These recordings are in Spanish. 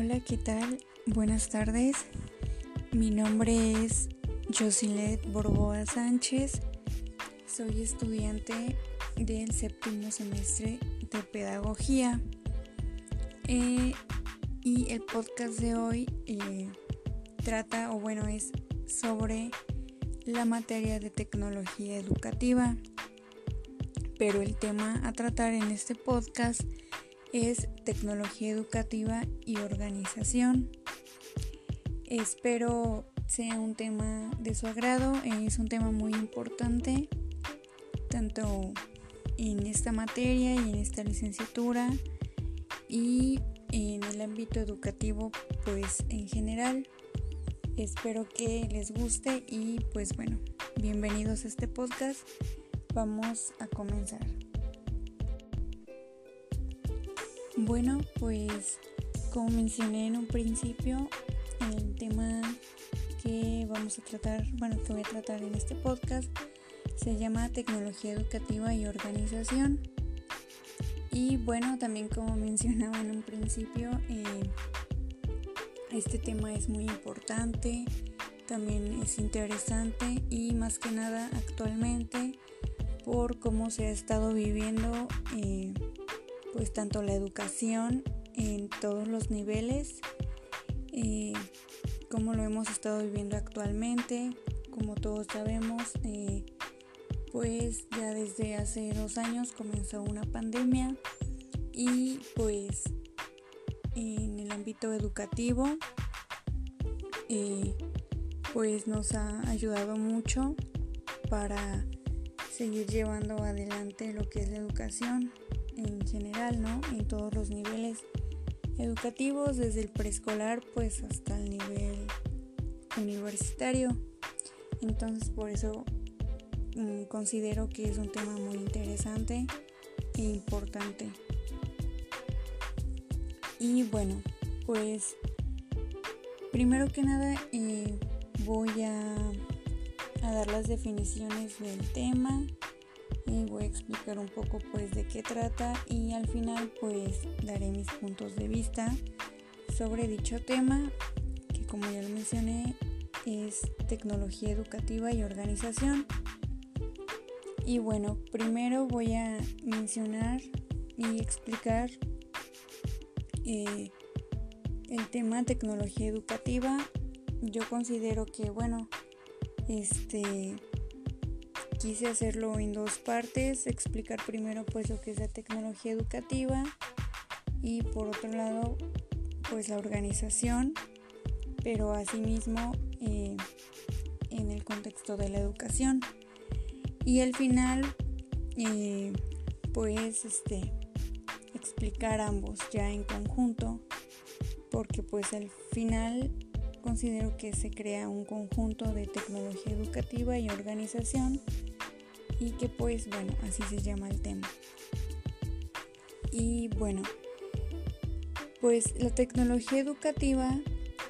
Hola, ¿qué tal? Buenas tardes. Mi nombre es Josilet Borboa Sánchez. Soy estudiante del séptimo semestre de Pedagogía. Eh, y el podcast de hoy eh, trata, o bueno, es sobre la materia de tecnología educativa. Pero el tema a tratar en este podcast tecnología educativa y organización. Espero sea un tema de su agrado, es un tema muy importante, tanto en esta materia y en esta licenciatura y en el ámbito educativo pues en general. Espero que les guste y pues bueno, bienvenidos a este podcast. Vamos a comenzar. Bueno, pues como mencioné en un principio, el tema que vamos a tratar, bueno, que voy a tratar en este podcast se llama tecnología educativa y organización. Y bueno, también como mencionaba en un principio, eh, este tema es muy importante, también es interesante y más que nada actualmente por cómo se ha estado viviendo. Eh, pues tanto la educación en todos los niveles, eh, como lo hemos estado viviendo actualmente, como todos sabemos, eh, pues ya desde hace dos años comenzó una pandemia y pues en el ámbito educativo eh, pues nos ha ayudado mucho para seguir llevando adelante lo que es la educación en general, ¿no? En todos los niveles educativos, desde el preescolar pues hasta el nivel universitario. Entonces por eso mm, considero que es un tema muy interesante e importante. Y bueno, pues primero que nada eh, voy a, a dar las definiciones del tema y voy a explicar un poco pues de qué trata y al final pues daré mis puntos de vista sobre dicho tema que como ya lo mencioné es tecnología educativa y organización. Y bueno, primero voy a mencionar y explicar eh, el tema tecnología educativa. Yo considero que bueno, este quise hacerlo en dos partes, explicar primero pues lo que es la tecnología educativa y por otro lado pues la organización, pero asimismo eh, en el contexto de la educación. Y al final eh, pues este explicar ambos ya en conjunto porque pues al final considero que se crea un conjunto de tecnología educativa y organización y que pues bueno, así se llama el tema. Y bueno, pues la tecnología educativa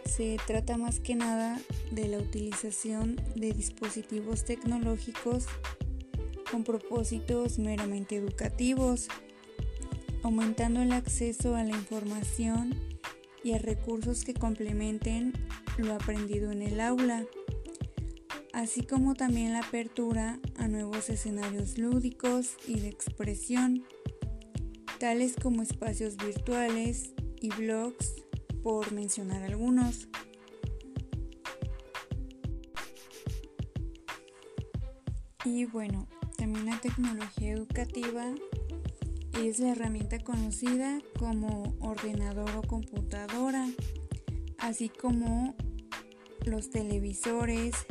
se trata más que nada de la utilización de dispositivos tecnológicos con propósitos meramente educativos, aumentando el acceso a la información y a recursos que complementen lo aprendido en el aula así como también la apertura a nuevos escenarios lúdicos y de expresión, tales como espacios virtuales y blogs, por mencionar algunos. Y bueno, también la tecnología educativa es la herramienta conocida como ordenador o computadora, así como los televisores,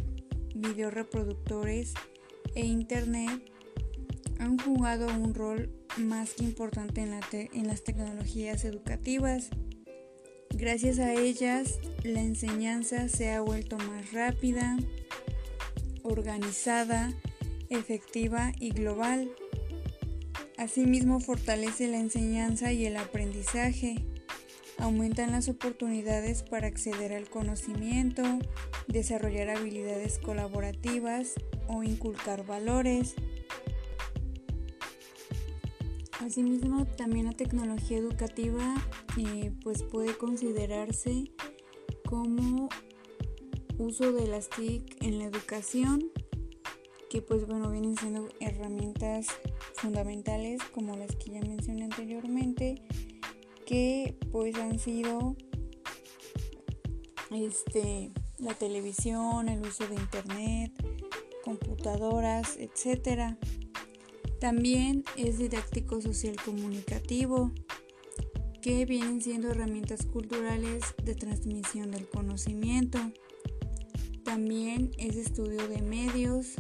videoreproductores e Internet han jugado un rol más que importante en, en las tecnologías educativas. Gracias a ellas, la enseñanza se ha vuelto más rápida, organizada, efectiva y global. Asimismo, fortalece la enseñanza y el aprendizaje aumentan las oportunidades para acceder al conocimiento, desarrollar habilidades colaborativas o inculcar valores. Asimismo, también la tecnología educativa eh, pues puede considerarse como uso de las TIC en la educación, que pues bueno, vienen siendo herramientas fundamentales como las que ya mencioné anteriormente, que pues han sido este, la televisión, el uso de internet, computadoras, etc. También es didáctico social comunicativo, que vienen siendo herramientas culturales de transmisión del conocimiento. También es estudio de medios,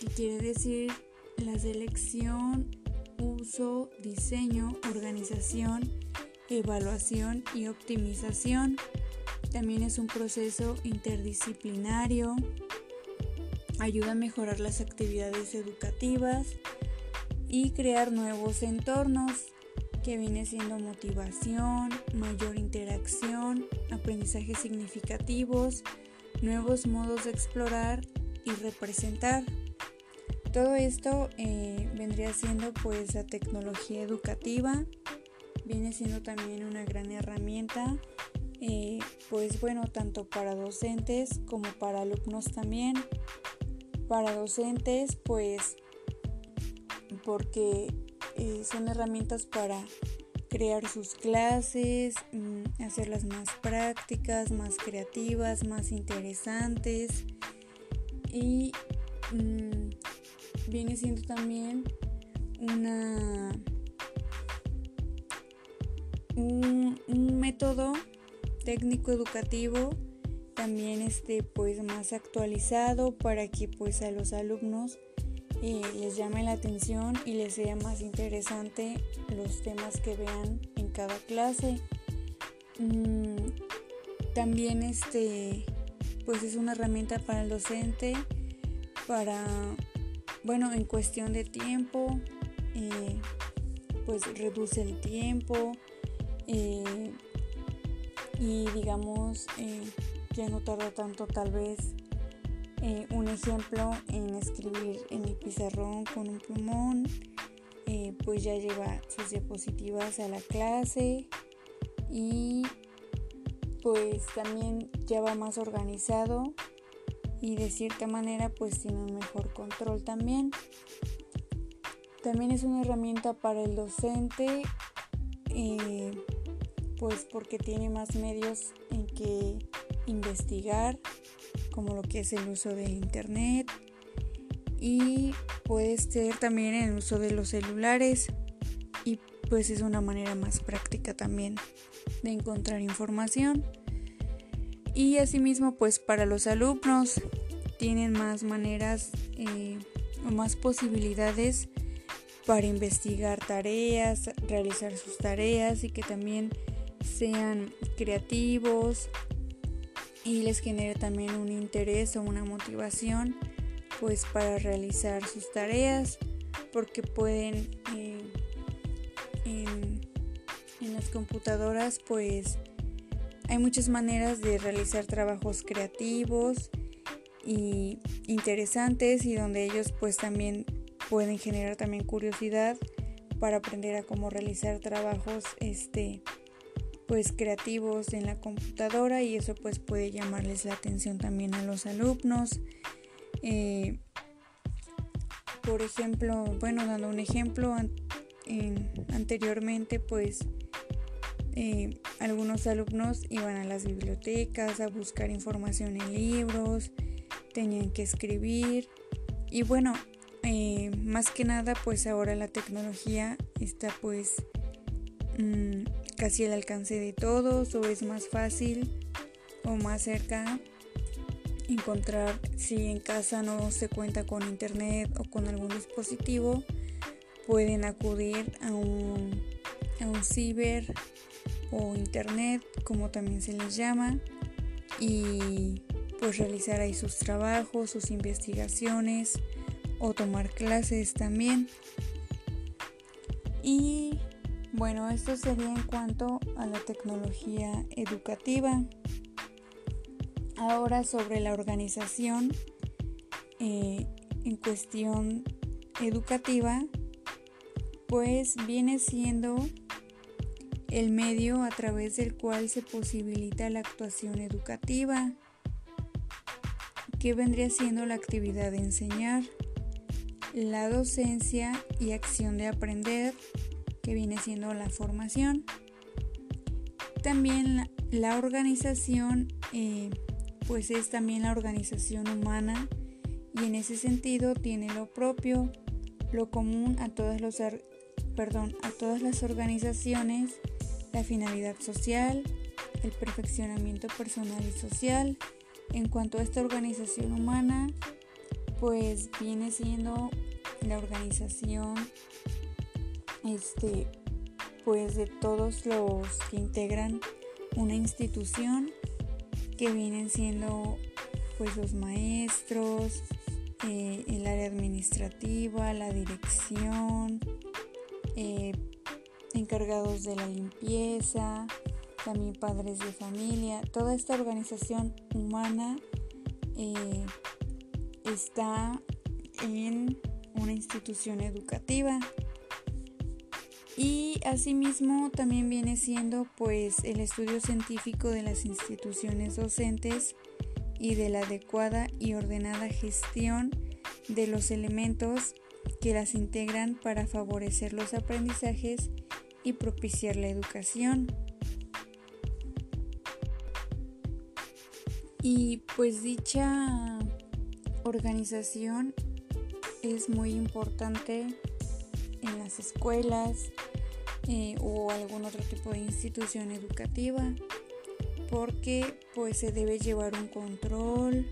que quiere decir la selección, uso, diseño, organización, evaluación y optimización. También es un proceso interdisciplinario, ayuda a mejorar las actividades educativas y crear nuevos entornos que viene siendo motivación, mayor interacción, aprendizajes significativos, nuevos modos de explorar y representar. Todo esto eh, vendría siendo pues la tecnología educativa, viene siendo también una gran herramienta, eh, pues bueno, tanto para docentes como para alumnos también. Para docentes pues porque eh, son herramientas para crear sus clases, mm, hacerlas más prácticas, más creativas, más interesantes y mm, viene siendo también una un, método técnico educativo también este pues más actualizado para que pues a los alumnos eh, les llame la atención y les sea más interesante los temas que vean en cada clase. Mm, también este pues es una herramienta para el docente para bueno en cuestión de tiempo eh, pues reduce el tiempo eh, y digamos eh, ya no tarda tanto tal vez eh, un ejemplo en escribir en el pizarrón con un plumón pues ya lleva sus diapositivas a la clase y pues también ya va más organizado y de cierta manera pues tiene un mejor control también. También es una herramienta para el docente pues porque tiene más medios en que investigar, como lo que es el uso de internet y puede ser también el uso de los celulares y pues es una manera más práctica también de encontrar información. Y asimismo pues para los alumnos tienen más maneras eh, o más posibilidades para investigar tareas, realizar sus tareas y que también sean creativos y les genere también un interés o una motivación pues para realizar sus tareas porque pueden eh, en, en las computadoras pues hay muchas maneras de realizar trabajos creativos y interesantes y donde ellos pues también pueden generar también curiosidad para aprender a cómo realizar trabajos este pues creativos en la computadora y eso pues puede llamarles la atención también a los alumnos. Eh, por ejemplo, bueno, dando un ejemplo, anteriormente pues eh, algunos alumnos iban a las bibliotecas a buscar información en libros, tenían que escribir y bueno, eh, más que nada pues ahora la tecnología está pues mm, casi al alcance de todos o es más fácil o más cerca encontrar si en casa no se cuenta con internet o con algún dispositivo pueden acudir a un, a un ciber o internet como también se les llama y pues realizar ahí sus trabajos, sus investigaciones o tomar clases también. Y bueno, esto sería en cuanto a la tecnología educativa. Ahora sobre la organización eh, en cuestión educativa, pues viene siendo el medio a través del cual se posibilita la actuación educativa, que vendría siendo la actividad de enseñar, la docencia y acción de aprender, que viene siendo la formación. También la, organización, eh, pues es también la organización humana y en ese sentido tiene lo propio, lo común a todas, las organizaciones, la finalidad social, el perfeccionamiento personal y social. En cuanto a esta organización humana, pues viene siendo la organización este pues de todos los que integran una institución que vienen siendo pues los maestros, eh, el área administrativa, la dirección, eh, encargados de la limpieza, también padres de familia. Toda esta organización humana eh, está en una institución educativa. Y asimismo también viene siendo pues el estudio científico de las instituciones docentes y de la adecuada y ordenada gestión de los elementos que las integran para favorecer los aprendizajes y propiciar la educación. Y pues dicha organización es muy importante en las escuelas eh, o algún otro tipo de institución educativa porque pues se debe llevar un control,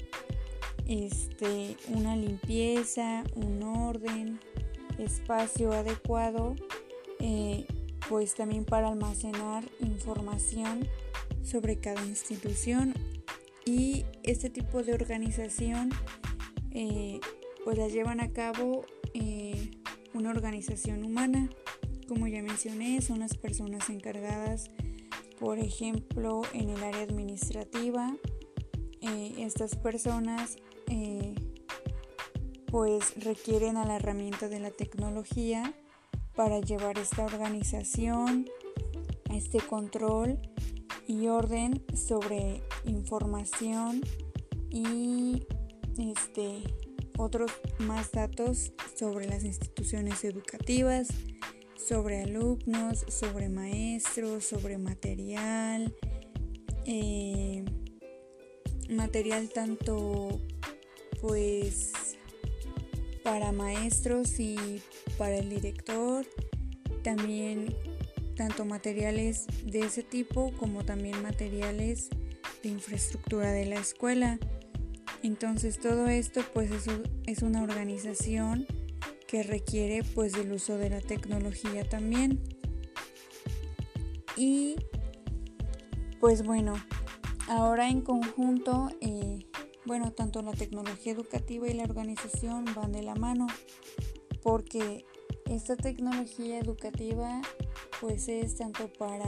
este, una limpieza, un orden, espacio adecuado, eh, pues también para almacenar información sobre cada institución. Y este tipo de organización eh, pues la llevan a cabo una organización humana como ya mencioné son las personas encargadas por ejemplo, en el área administrativa, eh, estas personas eh, pues requieren a la herramienta de la tecnología para llevar esta organización, este control y orden sobre información y este otros más datos sobre las instituciones educativas, sobre alumnos, sobre maestros, sobre material, eh, material tanto pues para maestros y para el director, también tanto materiales de ese tipo como también materiales de infraestructura de la escuela. Entonces todo esto pues es, es una organización que requiere pues del uso de la tecnología también. Y pues bueno, ahora en conjunto, eh, bueno, tanto la tecnología educativa y la organización van de la mano, porque esta tecnología educativa pues es tanto para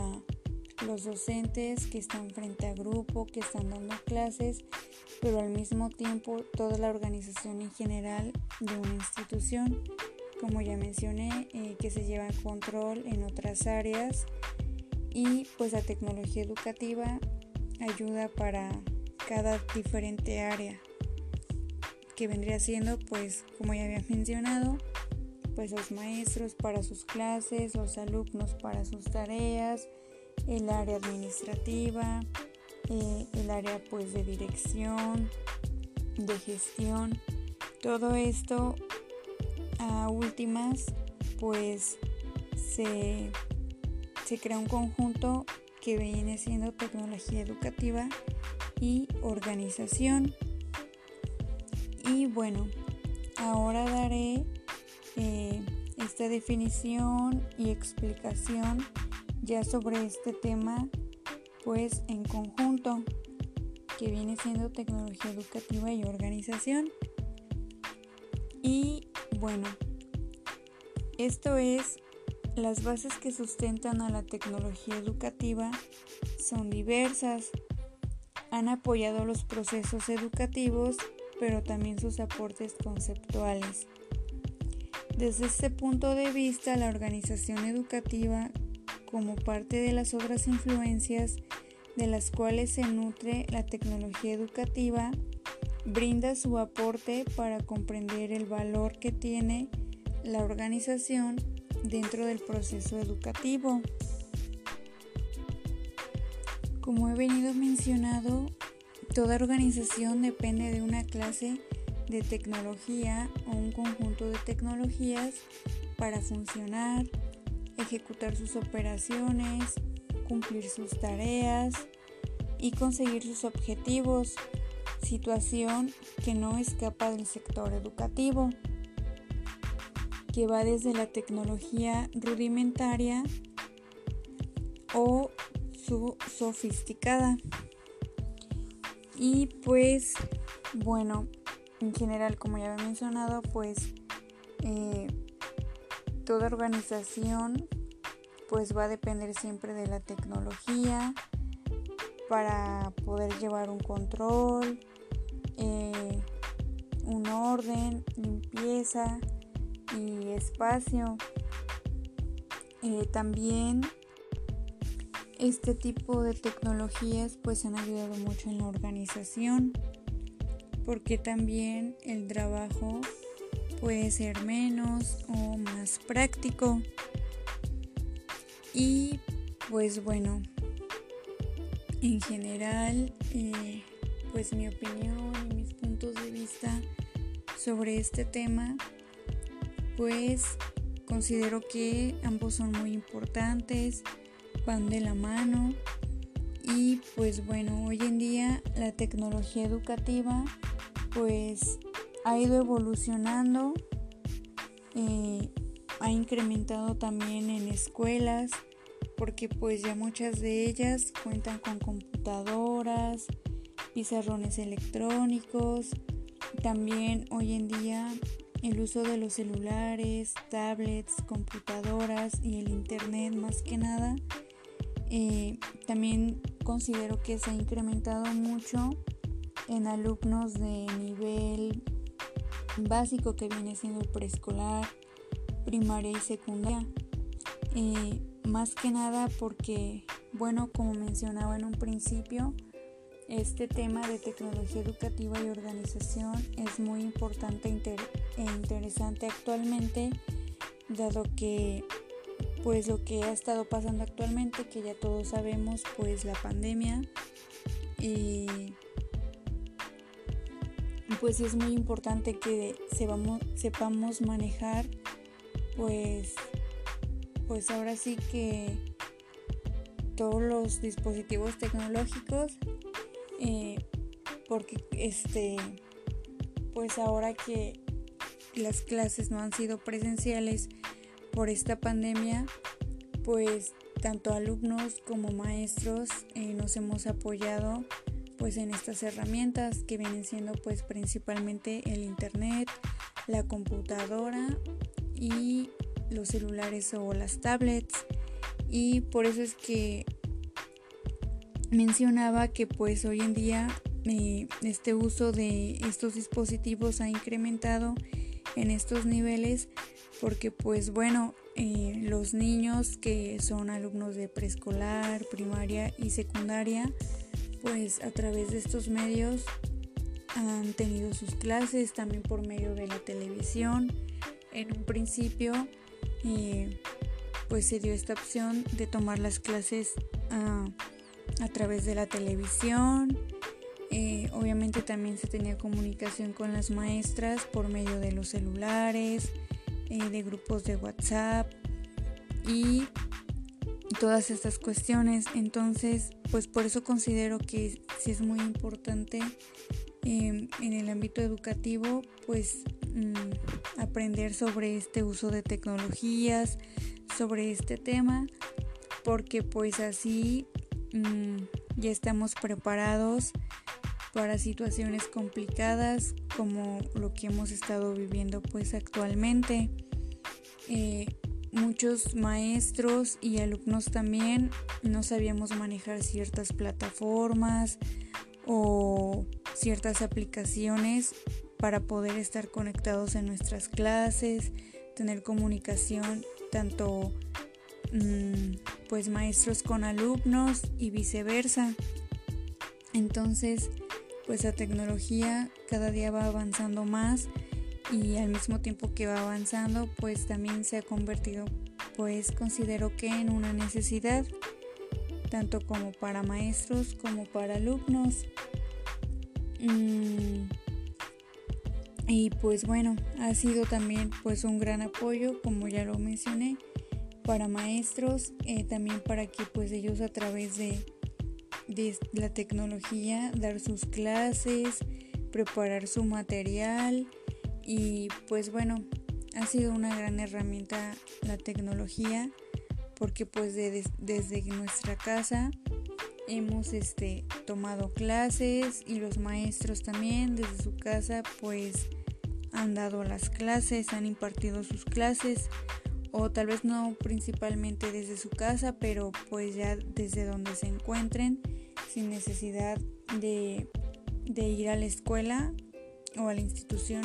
los docentes que están frente a grupo, que están dando clases, pero al mismo tiempo toda la organización en general de una institución, como ya mencioné, eh, que se lleva control en otras áreas y pues la tecnología educativa ayuda para cada diferente área que vendría siendo pues como ya había mencionado pues los maestros para sus clases, los alumnos para sus tareas, el área administrativa, eh, el área pues de dirección, de gestión. Todo esto a últimas pues se, se crea un conjunto que viene siendo tecnología educativa y organización. Y bueno, ahora daré eh, esta definición y explicación ya sobre este tema pues en conjunto que viene siendo tecnología educativa y organización. Y bueno, esto es las bases que sustentan a la tecnología educativa son diversas. Han apoyado los procesos educativos, pero también sus aportes conceptuales. Desde este punto de vista, la organización educativa, como parte de las otras influencias de las cuales se nutre la tecnología educativa, brinda su aporte para comprender el valor que tiene la organización dentro del proceso educativo. Como he venido mencionado, toda organización depende de una clase de tecnología o un conjunto de tecnologías para funcionar, ejecutar sus operaciones, cumplir sus tareas y conseguir sus objetivos, situación que no escapa del sector educativo, que va desde la tecnología rudimentaria o su sofisticada. Y pues bueno, en general, como ya había mencionado, pues eh, toda organización pues va a depender siempre de la tecnología para poder llevar un control, eh, un orden, limpieza y espacio. Eh, también este tipo de tecnologías pues han ayudado mucho en la organización porque también el trabajo puede ser menos o más práctico. Y pues bueno, en general, eh, pues mi opinión y mis puntos de vista sobre este tema, pues considero que ambos son muy importantes, van de la mano y pues bueno, hoy en día la tecnología educativa pues ha ido evolucionando, eh, ha incrementado también en escuelas, porque pues ya muchas de ellas cuentan con computadoras, pizarrones electrónicos, también hoy en día el uso de los celulares, tablets, computadoras y el internet más que nada, eh, también considero que se ha incrementado mucho en alumnos de nivel básico que viene siendo el preescolar, primaria y secundaria. Eh, más que nada porque, bueno, como mencionaba en un principio, este tema de tecnología educativa y organización es muy importante e interesante actualmente, dado que pues lo que ha estado pasando actualmente, que ya todos sabemos, pues la pandemia y pues es muy importante que sepamos, manejar pues pues ahora sí que todos los dispositivos tecnológicos eh, porque este pues ahora que las clases no han sido presenciales por esta pandemia pues tanto alumnos como maestros eh, nos hemos apoyado pues en estas herramientas que vienen siendo pues principalmente el internet, la computadora y los celulares o las tablets. Y por eso es que mencionaba que pues hoy en día eh, este uso de estos dispositivos ha incrementado en estos niveles porque pues bueno eh, los niños que son alumnos de preescolar, primaria y secundaria pues a través de estos medios han tenido sus clases también por medio de la televisión. En un principio pues se dio esta opción de tomar las clases a, través de la televisión. Eh, obviamente también se tenía comunicación con las maestras por medio de los celulares, eh, de grupos de WhatsApp y todas estas cuestiones. Entonces, pues por eso considero que sí es muy importante em, en el ámbito educativo, pues mm, aprender sobre este uso de tecnologías, sobre este tema, porque pues así mm, ya estamos preparados para situaciones complicadas como lo que hemos estado viviendo pues actualmente. Eh, muchos maestros y alumnos también no sabíamos manejar ciertas plataformas o ciertas aplicaciones para poder estar conectados en nuestras clases. tener comunicación tanto mm, pues maestros con alumnos y viceversa. Entonces, pues la tecnología cada día va avanzando más y al mismo tiempo que va avanzando, pues también se ha convertido, pues considero que en una necesidad, tanto como para maestros como para alumnos. Mm, y pues bueno, ha sido también pues un gran apoyo, como ya lo mencioné, para maestros, eh, también para que pues ellos a través de, de la tecnología dar sus clases, preparar su material y pues bueno, ha sido una gran herramienta la tecnología porque pues desde nuestra casa hemos este, tomado clases y los maestros también desde su casa pues han dado las clases, han impartido sus clases o tal vez no principalmente desde su casa, pero pues ya desde donde se encuentren sin necesidad de, de ir a la escuela o a la institución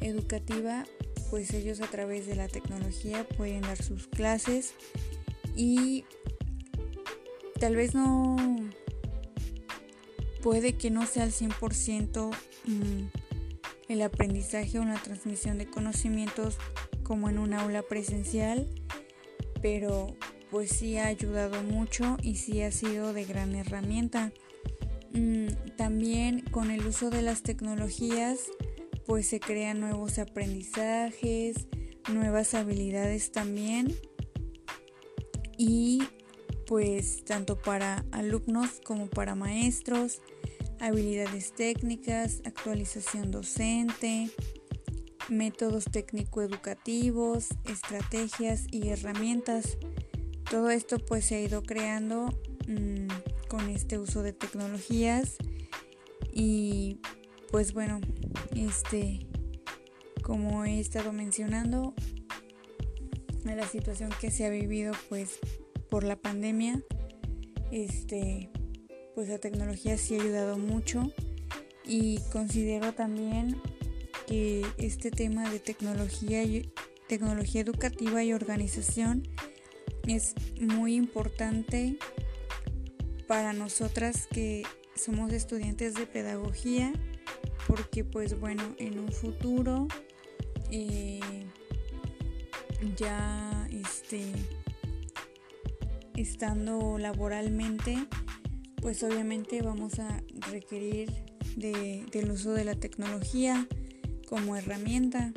educativa, pues ellos a través de la tecnología pueden dar sus clases y tal vez no puede que no sea al 100% mm, el aprendizaje o la transmisión de conocimientos como en un aula presencial, pero pues sí ha ayudado mucho y sí ha sido de gran herramienta. Mm, también con el uso de las tecnologías pues se crean nuevos aprendizajes, nuevas habilidades también y pues tanto para alumnos como para maestros, habilidades técnicas, actualización docente, métodos técnico-educativos, estrategias y herramientas. Todo esto pues se ha ido creando mmm, con este uso de tecnologías y pues bueno, este como he estado mencionando la situación que se ha vivido pues por la pandemia, este, pues la tecnología sí ha ayudado mucho y considero también que este tema de tecnología tecnología educativa y organización es muy importante para nosotras que somos estudiantes de pedagogía porque pues bueno en un futuro eh, ya este estando laboralmente, pues obviamente vamos a requerir del uso de la tecnología como herramienta.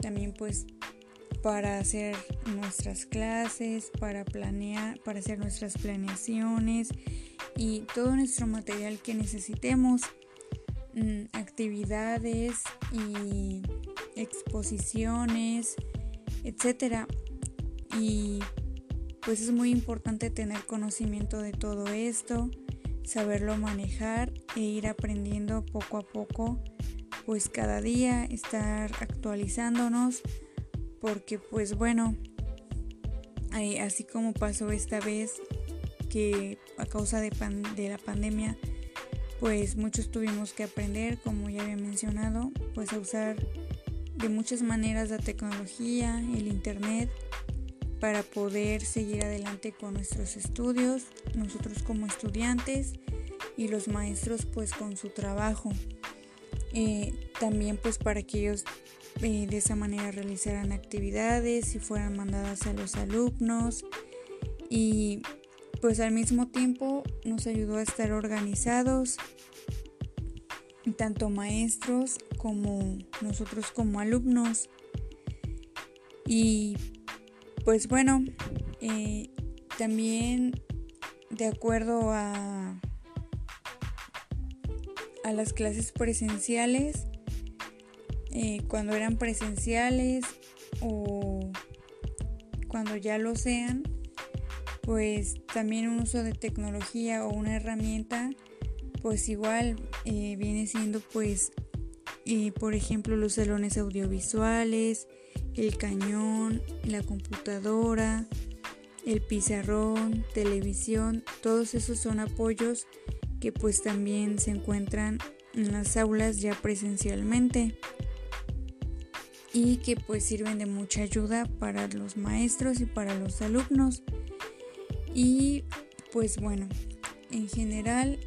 También pues para hacer nuestras clases, para planear, para hacer nuestras planeaciones y todo nuestro material que necesitemos, actividades y exposiciones, etcétera. Y pues es muy importante tener conocimiento de todo esto, saberlo manejar e ir aprendiendo poco a poco, pues cada día estar actualizándonos, porque pues bueno, así como pasó esta vez que a causa de, de la pandemia, pues muchos tuvimos que aprender, como ya había mencionado, pues a usar de muchas maneras la tecnología, el internet, para poder seguir adelante con nuestros estudios, nosotros como estudiantes y los maestros pues con su trabajo. Eh, también pues para que ellos eh, de esa manera realizaran actividades y fueran mandadas a los alumnos y pues al mismo tiempo nos ayudó a estar organizados tanto maestros como nosotros como alumnos. Y pues bueno, eh, también de acuerdo a, a las clases presenciales, eh, cuando eran presenciales o cuando ya lo sean, pues también un uso de tecnología o una herramienta, pues igual eh, viene siendo pues, por ejemplo, los salones audiovisuales, el cañón, la computadora, el pizarrón, televisión, todos esos son apoyos que pues también se encuentran en las aulas ya presencialmente. y que pues sirven de mucha ayuda para los maestros y para los alumnos. Y pues bueno, en general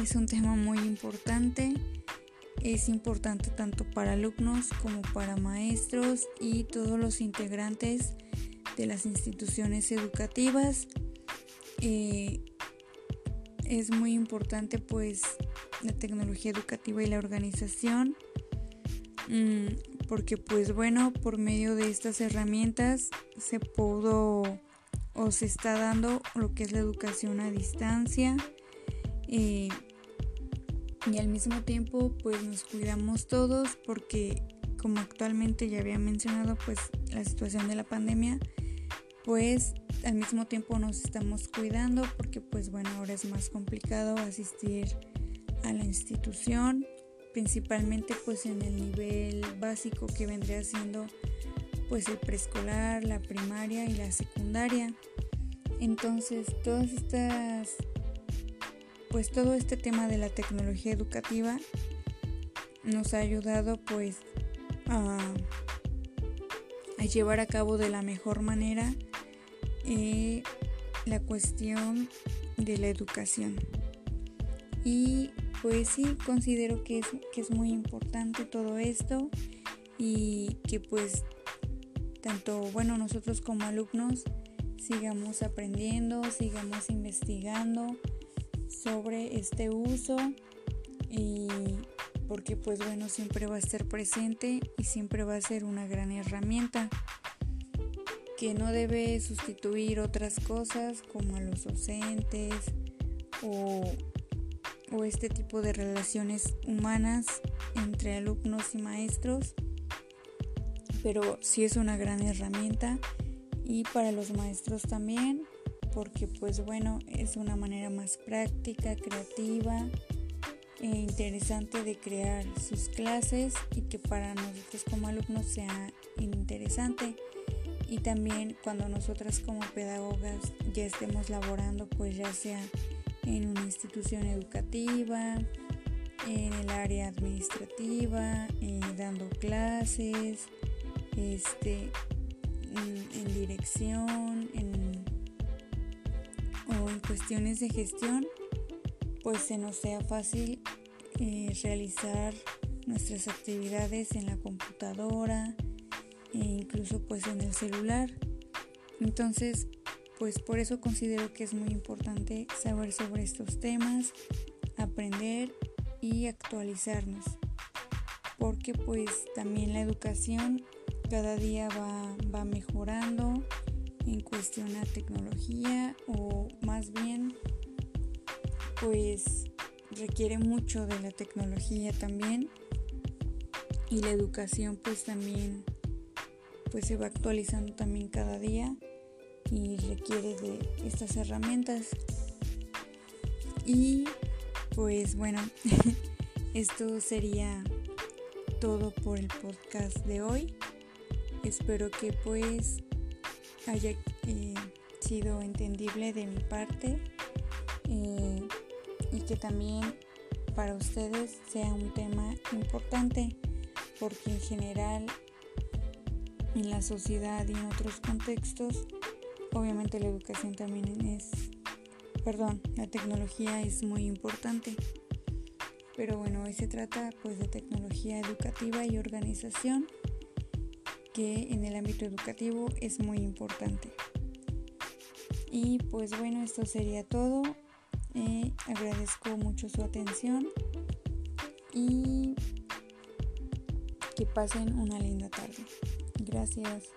es un tema muy importante. Es importante tanto para alumnos como para maestros y todos los integrantes de las instituciones educativas. Eh, es muy importante pues la tecnología educativa y la organización mm, porque pues bueno por medio de estas herramientas se pudo o se está dando lo que es la educación a distancia eh, y al mismo tiempo pues nos cuidamos todos porque como actualmente ya había mencionado pues la situación de la pandemia pues al mismo tiempo nos estamos cuidando porque pues bueno ahora es más complicado asistir a la institución principalmente pues en el nivel básico que vendría siendo pues el preescolar, la primaria y la secundaria. Entonces, todas estas pues todo este tema de la tecnología educativa nos ha ayudado pues a, llevar a cabo de la mejor manera eh, la cuestión de la educación. Y pues sí, considero que es, que es muy importante todo esto y que pues tanto, bueno, nosotros como alumnos sigamos aprendiendo, sigamos investigando sobre este uso y porque pues bueno, siempre va a estar presente y siempre va a ser una gran herramienta que no debe sustituir otras cosas como a los docentes o, o este tipo de relaciones humanas entre alumnos y maestros pero sí es una gran herramienta y para los maestros también porque pues bueno es una manera más práctica, creativa e interesante de crear sus clases y que para nosotros como alumnos sea interesante. Y también cuando nosotras como pedagogas ya estemos laborando pues ya sea en una institución educativa, en el área administrativa, eh, dando clases, este, en, dirección en, o en cuestiones de gestión, pues se nos sea fácil eh, realizar nuestras actividades en la computadora e incluso pues en el celular. Entonces, pues por eso considero que es muy importante saber sobre estos temas, aprender y actualizarnos. Porque pues también la educación cada día va, mejorando en cuestión a tecnología o más bien pues requiere mucho de la tecnología también y la educación pues también pues se va actualizando también cada día y requiere de estas herramientas. Y pues bueno esto sería todo por el podcast de hoy Espero que pues haya eh, sido entendible de mi parte eh, y que también para ustedes sea un tema importante porque en general en la sociedad y en otros contextos obviamente la educación también es perdón la tecnología es muy importante. Pero bueno hoy se trata pues de tecnología educativa y organización que en el ámbito educativo es muy importante. Y pues bueno, esto sería todo. Eh, agradezco mucho su atención y que pasen una linda tarde. Gracias.